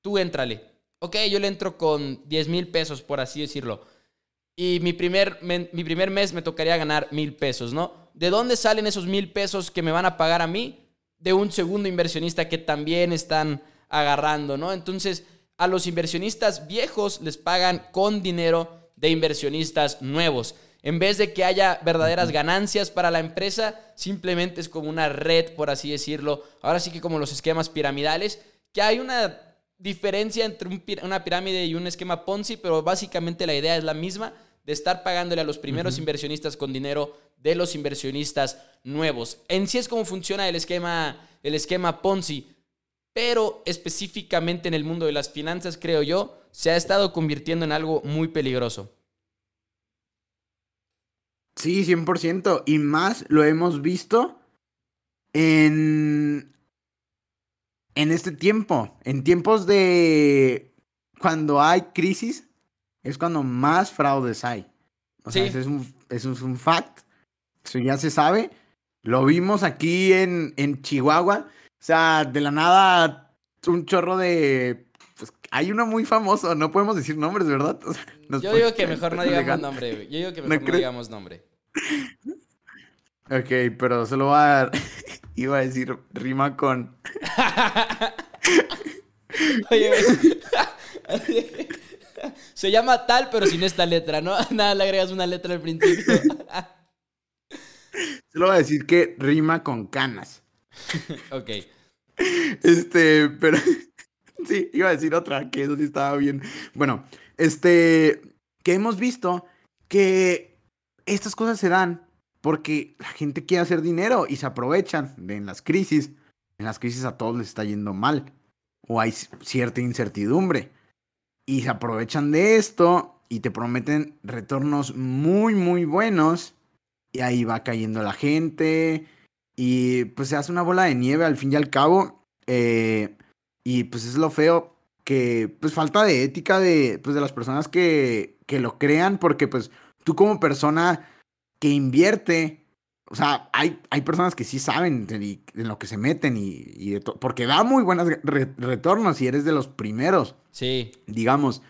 Tú éntrale. Ok, yo le entro con 10 mil pesos, por así decirlo. Y mi primer, mi primer mes me tocaría ganar mil pesos, ¿no? ¿De dónde salen esos mil pesos que me van a pagar a mí? De un segundo inversionista que también están agarrando, ¿no? Entonces, a los inversionistas viejos les pagan con dinero de inversionistas nuevos. En vez de que haya verdaderas ganancias para la empresa, simplemente es como una red, por así decirlo. Ahora sí que como los esquemas piramidales, que hay una diferencia entre una pirámide y un esquema Ponzi, pero básicamente la idea es la misma de estar pagándole a los primeros inversionistas con dinero de los inversionistas nuevos. En sí es como funciona el esquema, el esquema Ponzi, pero específicamente en el mundo de las finanzas, creo yo, se ha estado convirtiendo en algo muy peligroso. Sí, 100%. Y más lo hemos visto en, en este tiempo. En tiempos de cuando hay crisis, es cuando más fraudes hay. O sea, es un, es un fact. Eso ya se sabe. Lo vimos aquí en, en Chihuahua. O sea, de la nada, un chorro de pues, hay uno muy famoso, no podemos decir nombres, ¿verdad? Yo digo que mejor no digamos nombre, Yo digo que mejor no, digamos nombre. Ok, pero solo va a... Iba a decir rima con... Oye, se llama tal, pero sin esta letra, ¿no? Nada, le agregas una letra al principio. Solo va a decir que rima con canas. ok. Este, pero... Sí, iba a decir otra, que eso sí estaba bien. Bueno, este, que hemos visto que estas cosas se dan porque la gente quiere hacer dinero y se aprovechan de en las crisis. En las crisis a todos les está yendo mal o hay cierta incertidumbre y se aprovechan de esto y te prometen retornos muy muy buenos y ahí va cayendo la gente y pues se hace una bola de nieve al fin y al cabo eh, y pues es lo feo que pues falta de ética de, pues, de las personas que, que lo crean, porque pues tú como persona que invierte, o sea, hay, hay personas que sí saben en lo que se meten y, porque da muy buenos retornos y eres de los primeros. Sí. Digamos,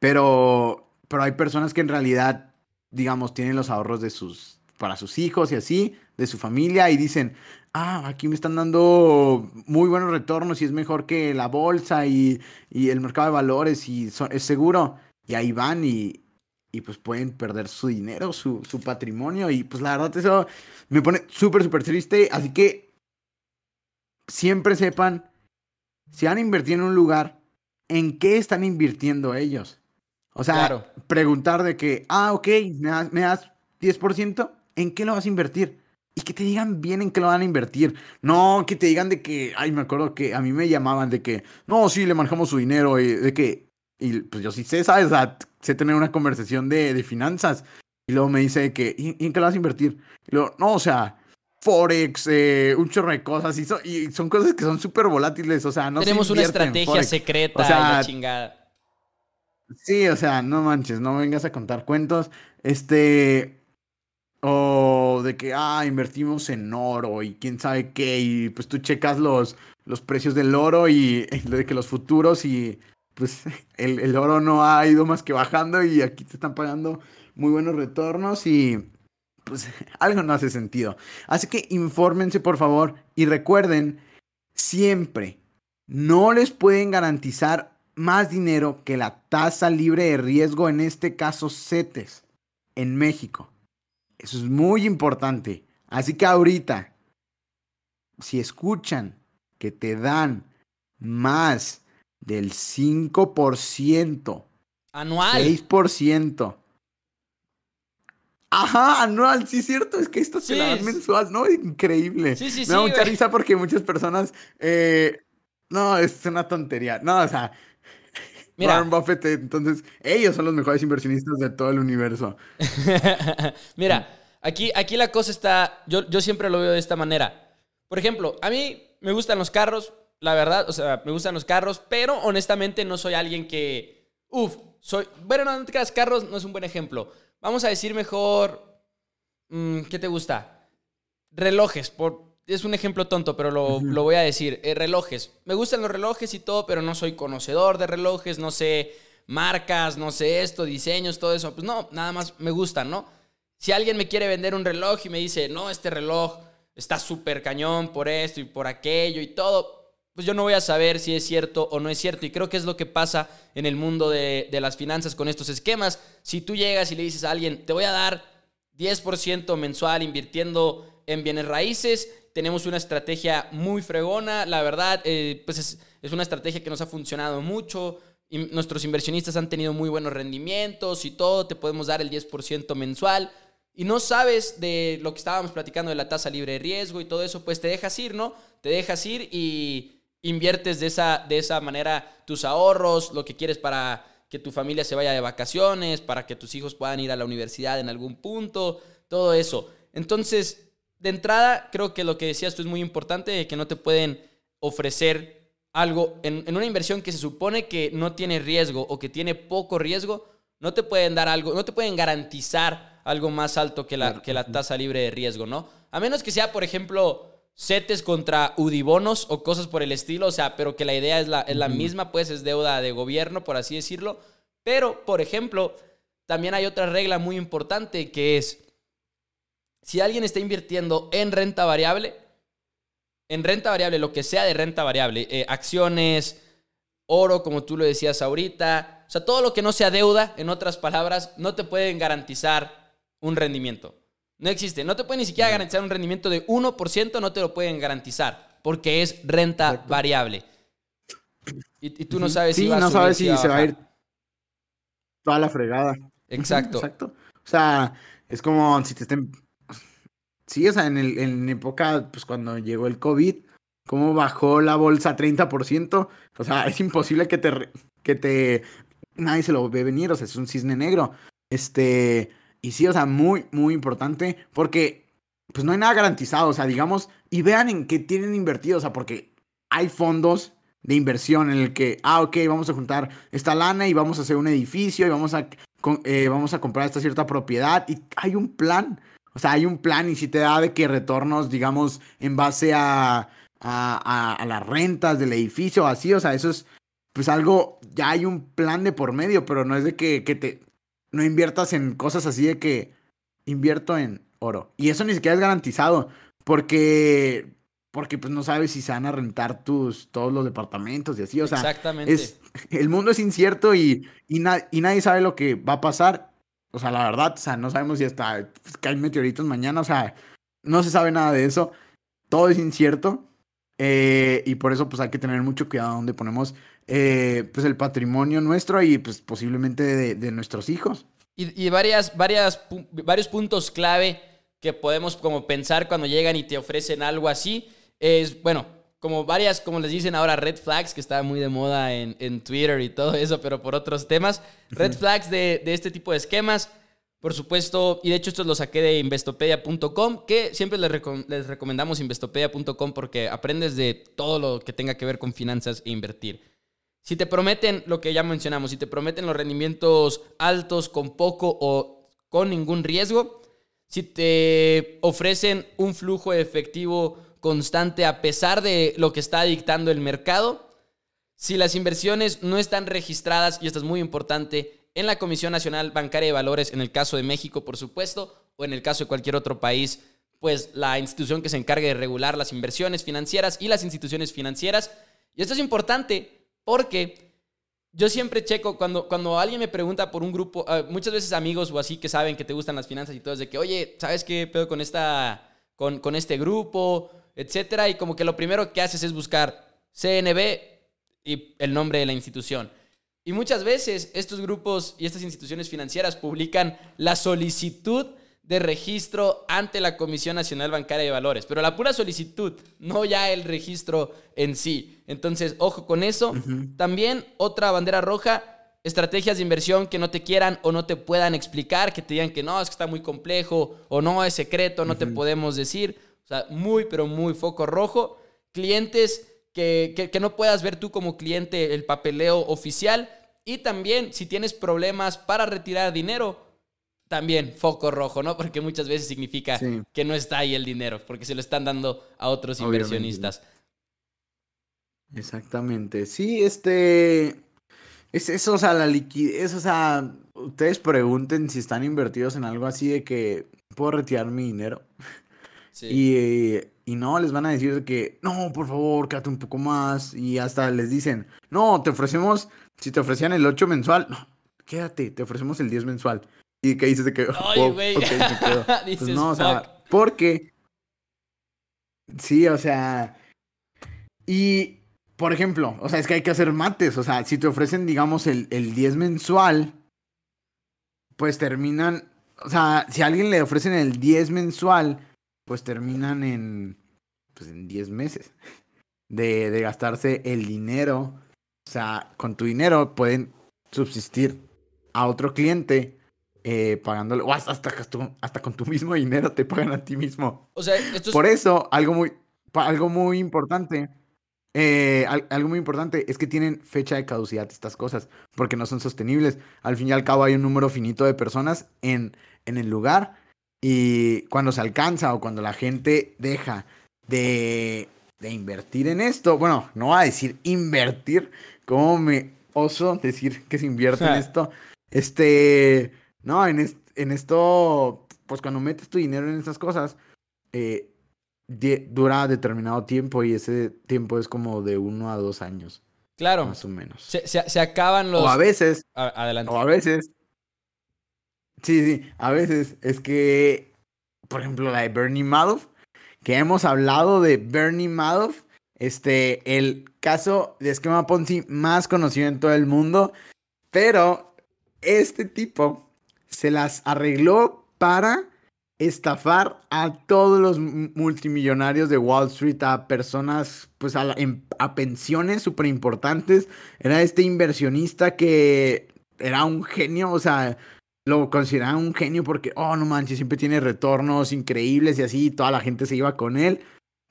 pero, pero hay personas que en realidad, digamos, tienen los ahorros de sus, para sus hijos y así, de su familia y dicen, ah, aquí me están dando muy buenos retornos y es mejor que la bolsa y, el mercado de valores y es seguro. Y ahí van y, y pues pueden perder su dinero, su, su patrimonio. Y pues la verdad eso me pone súper, súper triste. Así que siempre sepan, si van a invertir en un lugar, ¿en qué están invirtiendo ellos? O sea, preguntar de que, ah, ok, me das, me das 10%, ¿en qué lo vas a invertir? y que te digan bien en qué lo van a invertir. No, que te digan de que, ay, me acuerdo que a mí me llamaban de que, no, sí, le manejamos su dinero, y de que, y pues yo sí sé, ¿sabes? O sea, sé tener una conversación de, de finanzas. Y luego me dice que, ¿y, en qué lo vas a invertir? Y luego, no, o sea, Forex, eh, un chorro de cosas, y, y son cosas que son súper volátiles, o sea, no Tenemos una estrategia secreta, o sea, chingada. Sí, o sea, no manches, no vengas a contar cuentos. Este, o de que, ah, invertimos en oro y quién sabe qué, y pues tú checas los, los precios del oro y de que los futuros y pues el, el, oro no ha ido más que bajando y aquí te están pagando muy buenos retornos y pues algo no hace sentido. Así que infórmense por favor y recuerden, siempre no les pueden garantizar más dinero que la tasa libre de riesgo, en este caso CETES, en México. Eso es muy importante. Así que ahorita, si escuchan que te dan más del 5%, anual, 6%. Ajá, anual, sí es cierto, es que esto se la dan mensual, ¿no? Increíble. Sí, sí, Me da mucha risa porque muchas personas, eh, no, es una tontería. No, o sea, Mira. Warren Buffett, entonces ellos son los mejores inversionistas de todo el universo. Mira, aquí, aquí la cosa está, yo, yo siempre lo veo de esta manera. Por ejemplo, a mí me gustan los carros, la verdad, o sea, me gustan los carros, pero honestamente no soy alguien que, uff, soy, bueno, no, te creas, carros no es un buen ejemplo. Vamos a decir mejor, mm, ¿qué te gusta? Relojes, por, es un ejemplo tonto, pero lo, voy a decir. Eh, relojes. Me gustan los relojes y todo, pero no soy conocedor de relojes, no sé marcas, no sé esto, diseños, todo eso. Pues no, nada más me gustan, ¿no? Si alguien me quiere vender un reloj y me dice, no, este reloj está súper cañón por esto y por aquello y todo, pues yo no voy a saber si es cierto o no es cierto. Y creo que es lo que pasa en el mundo de, de las finanzas con estos esquemas. Si tú llegas y le dices a alguien, te voy a dar 10% mensual invirtiendo en bienes raíces, tenemos una estrategia muy fregona, la verdad, eh, pues es, una estrategia que nos ha funcionado mucho. Nuestros inversionistas han tenido muy buenos rendimientos y todo, te podemos dar el 10% mensual. Y no sabes de lo que estábamos platicando de la tasa libre de riesgo y todo eso, pues te dejas ir, ¿no? Te dejas ir y inviertes de esa, de esa manera tus ahorros, lo que quieres para que tu familia se vaya de vacaciones, para que tus hijos puedan ir a la universidad en algún punto, todo eso. Entonces, de entrada, creo que lo que decías tú es muy importante, que no te pueden ofrecer algo en, una inversión que se supone que no tiene riesgo o que tiene poco riesgo, no te pueden dar algo, no te pueden garantizar algo más alto que la, que la tasa libre de riesgo, ¿no? A menos que sea, por ejemplo, setes contra udibonos o cosas por el estilo, o sea, pero que la idea es la, es la misma, pues es deuda de gobierno, por así decirlo. Pero, por ejemplo, también hay otra regla muy importante que es si alguien está invirtiendo en renta variable, en renta variable, lo que sea de renta variable, eh, acciones, oro, como tú lo decías ahorita, o sea, todo lo que no sea deuda, en otras palabras, no te pueden garantizar un rendimiento. No existe, no te pueden ni siquiera garantizar un rendimiento de 1%, no te lo pueden garantizar, porque es renta variable. Y, tú no sabes si va no sabes si, se va a ir toda la fregada. Exacto. Exacto. O sea, es como si te estén Sí, o sea, en, el, en época, pues cuando llegó el COVID, cómo bajó la bolsa 30%. O sea, es imposible que te, que te, nadie se lo ve venir, o sea, es un cisne negro. Este, y sí, o sea, muy, muy importante, porque pues no hay nada garantizado, o sea, digamos, y vean en qué tienen invertido, o sea, porque hay fondos de inversión en el que, ah, ok, vamos a juntar esta lana y vamos a hacer un edificio y vamos a, eh, vamos a comprar esta cierta propiedad y hay un plan. O sea, hay un plan y si te da de que retornos, digamos, en base a, a, a, las rentas del edificio, así, o sea, eso es pues algo, ya hay un plan de por medio, pero no es de que, que te, no inviertas en cosas así de que invierto en oro. Y eso ni siquiera es garantizado, porque, porque pues no sabes si se van a rentar tus, todos los departamentos y así, o sea, Exactamente. Es, el mundo es incierto y, y, y nadie sabe lo que va a pasar o sea, la verdad, o sea, no sabemos si hasta caen meteoritos mañana, o sea, no se sabe nada de eso. Todo es incierto. Eh, y por eso, pues hay que tener mucho cuidado donde ponemos eh, pues el patrimonio nuestro y pues posiblemente de, nuestros hijos. Y, varias, varias, varios puntos clave que podemos como pensar cuando llegan y te ofrecen algo así es, bueno, como varias, como les dicen ahora, red flags, que está muy de moda en, Twitter y todo eso, pero por otros temas. Red flags de, este tipo de esquemas, por supuesto, y de hecho estos los saqué de investopedia.com, que siempre les, les recomendamos investopedia.com porque aprendes de todo lo que tenga que ver con finanzas e invertir. Si te prometen lo que ya mencionamos, si te prometen los rendimientos altos con poco o con ningún riesgo, si te ofrecen un flujo efectivo constante a pesar de lo que está dictando el mercado. Si las inversiones no están registradas, y esto es muy importante, en la Comisión Nacional Bancaria de Valores, en el caso de México, por supuesto, o en el caso de cualquier otro país, pues la institución que se encargue de regular las inversiones financieras y las instituciones financieras. Y esto es importante porque yo siempre checo cuando, cuando alguien me pregunta por un grupo, ah, muchas veces amigos o así que saben que te gustan las finanzas y todo, es de que, oye, ¿sabes qué pedo con, esta, con, con este grupo? etcétera, y como que lo primero que haces es buscar CNB y el nombre de la institución. Y muchas veces estos grupos y estas instituciones financieras publican la solicitud de registro ante la Comisión Nacional Bancaria de Valores, pero la pura solicitud, no ya el registro en sí. Entonces, ojo con eso. También otra bandera roja, estrategias de inversión que no te quieran o no te puedan explicar, que te digan que no, es que está muy complejo o no, es secreto, no te podemos decir o sea, muy, pero muy foco rojo. Clientes que, no puedas ver tú como cliente el papeleo oficial. Y también, si tienes problemas para retirar dinero, también foco rojo, ¿no? Porque muchas veces significa que no está ahí el dinero, porque se lo están dando a otros inversionistas. Exactamente. Sí, este. Es eso, o sea, la liquidez, o sea, ustedes pregunten si están invertidos en algo así de que puedo retirar mi dinero. Y, y, no, les van a decir que, no, por favor, quédate un poco más. Y hasta les dicen, no, te ofrecemos, si te ofrecían el 8 mensual, no, quédate, te ofrecemos el 10 mensual. Y que dices de que, Ay, güey. pues no, o sea, porque, sí, o sea, y, por ejemplo, o sea, es que hay que hacer mates, o sea, si te ofrecen, digamos, el, el 10 mensual, pues terminan, o sea, si a alguien le ofrecen el 10 mensual, pues terminan en, pues en 10 meses de, de gastarse el dinero. O sea, con tu dinero pueden subsistir a otro cliente eh, pagándole, o hasta, hasta, hasta, con tu mismo dinero te pagan a ti mismo. O sea, esto es... Por eso, algo muy, algo muy importante, eh, algo muy importante es que tienen fecha de caducidad estas cosas, porque no son sostenibles. Al fin y al cabo hay un número finito de personas en, en el lugar y cuando se alcanza o cuando la gente deja de, de invertir en esto, bueno, no va a decir invertir, como me oso decir que se invierte en esto? Este, no, en, en esto, pues cuando metes tu dinero en estas cosas, eh, dura determinado tiempo y ese tiempo es como de uno a dos años. Claro. Más o menos. Se, se, acaban los... O a veces. adelante. O a veces Sí, sí, a veces es que, por ejemplo, la de Bernie Madoff, que hemos hablado de Bernie Madoff, este, el caso de esquema Ponzi más conocido en todo el mundo, pero este tipo se las arregló para estafar a todos los multimillonarios de Wall Street, a personas, pues a, pensiones súper importantes. Era este inversionista que era un genio, o sea, lo consideraban un genio porque, oh, no manches, siempre tiene retornos increíbles y así, toda la gente se iba con él,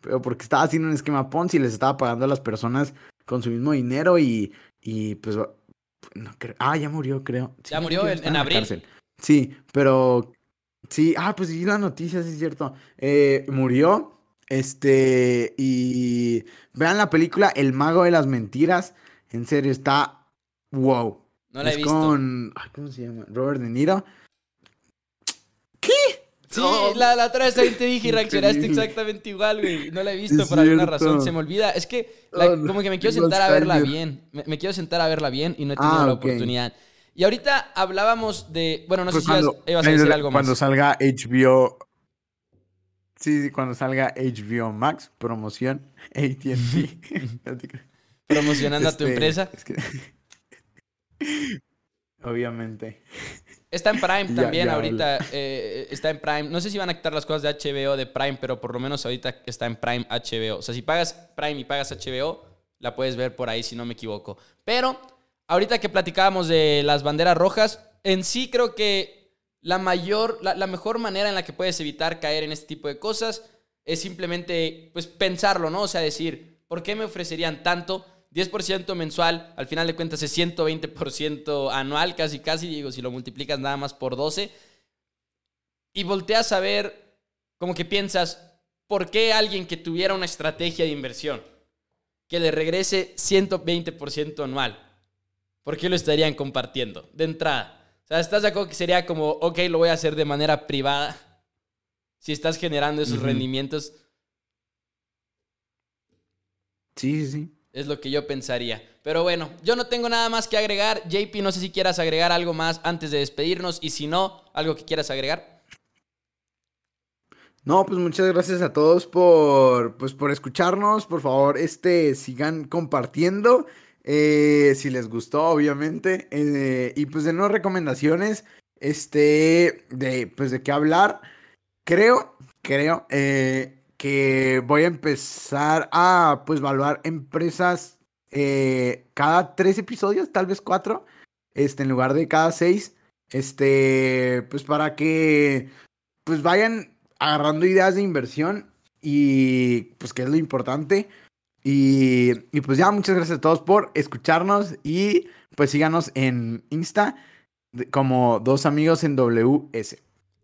pero porque estaba haciendo un esquema Ponzi y les estaba pagando a las personas con su mismo dinero y, y pues, no creo, ah, ya murió, creo. ya murió en, abril. Sí, pero, sí, ah, pues sí, la noticia, sí es cierto. Eh, murió, este, y vean la película El Mago de las Mentiras, en serio, está wow. No la he visto. con. ¿Cómo se llama? Robert De Niro. ¿Qué? Sí, la, la otra vez te dije y reaccionaste exactamente igual, güey. No la he visto por alguna razón. Se me olvida. Es que como que me quiero sentar a verla bien. Me, quiero sentar a verla bien y no he tenido ah, la oportunidad. Y ahorita hablábamos de. Bueno, no sé pues si ibas, a decir algo más. Cuando salga HBO. Sí, sí, cuando salga HBO Max, promoción ATT. Promocionando a tu este, empresa. Es que... Obviamente. Está en Prime también ahorita. Eh, está en Prime. No sé si van a quitar las cosas de HBO de Prime, pero por lo menos ahorita está en Prime HBO. O sea, si pagas Prime y pagas HBO, la puedes ver por ahí si no me equivoco. Pero ahorita que platicábamos de las banderas rojas, en sí creo que la mayor, la, la mejor manera en la que puedes evitar caer en este tipo de cosas es simplemente pues pensarlo, ¿no? O sea, decir, ¿por qué me ofrecerían tanto? 10% mensual, al final de cuentas es 120% anual, casi casi, digo, si lo multiplicas nada más por 12. Y volteas a ver, como que piensas, ¿por qué alguien que tuviera una estrategia de inversión que le regrese 120% anual, ¿por qué lo estarían compartiendo? De entrada. O sea, ¿estás de acuerdo que sería como, ok, lo voy a hacer de manera privada? Si estás generando esos rendimientos. Sí, sí, sí. Es lo que yo pensaría. Pero bueno, yo no tengo nada más que agregar. JP, no sé si quieras agregar algo más antes de despedirnos y si no, algo que quieras agregar. No, pues muchas gracias a todos por, pues, por escucharnos. Por favor, este, sigan compartiendo. Eh, si les gustó, obviamente. Eh, y pues de nuevo recomendaciones. Este, de, pues de qué hablar. Creo, creo, eh, que voy a empezar a pues evaluar empresas eh, cada tres episodios, tal vez cuatro, este, en lugar de cada seis, este, pues para que pues vayan agarrando ideas de inversión y pues que es lo importante. Y, y pues ya, muchas gracias a todos por escucharnos y pues síganos en Insta como dos amigos en WS.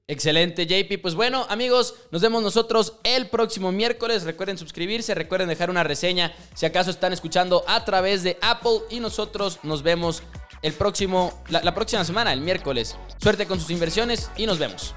Excelente, JP. Pues bueno, amigos, nos vemos nosotros el próximo miércoles. Recuerden suscribirse, recuerden dejar una reseña si acaso están escuchando a través de Apple. Y nosotros nos vemos el próximo, la próxima semana, el miércoles. Suerte con sus inversiones y nos vemos.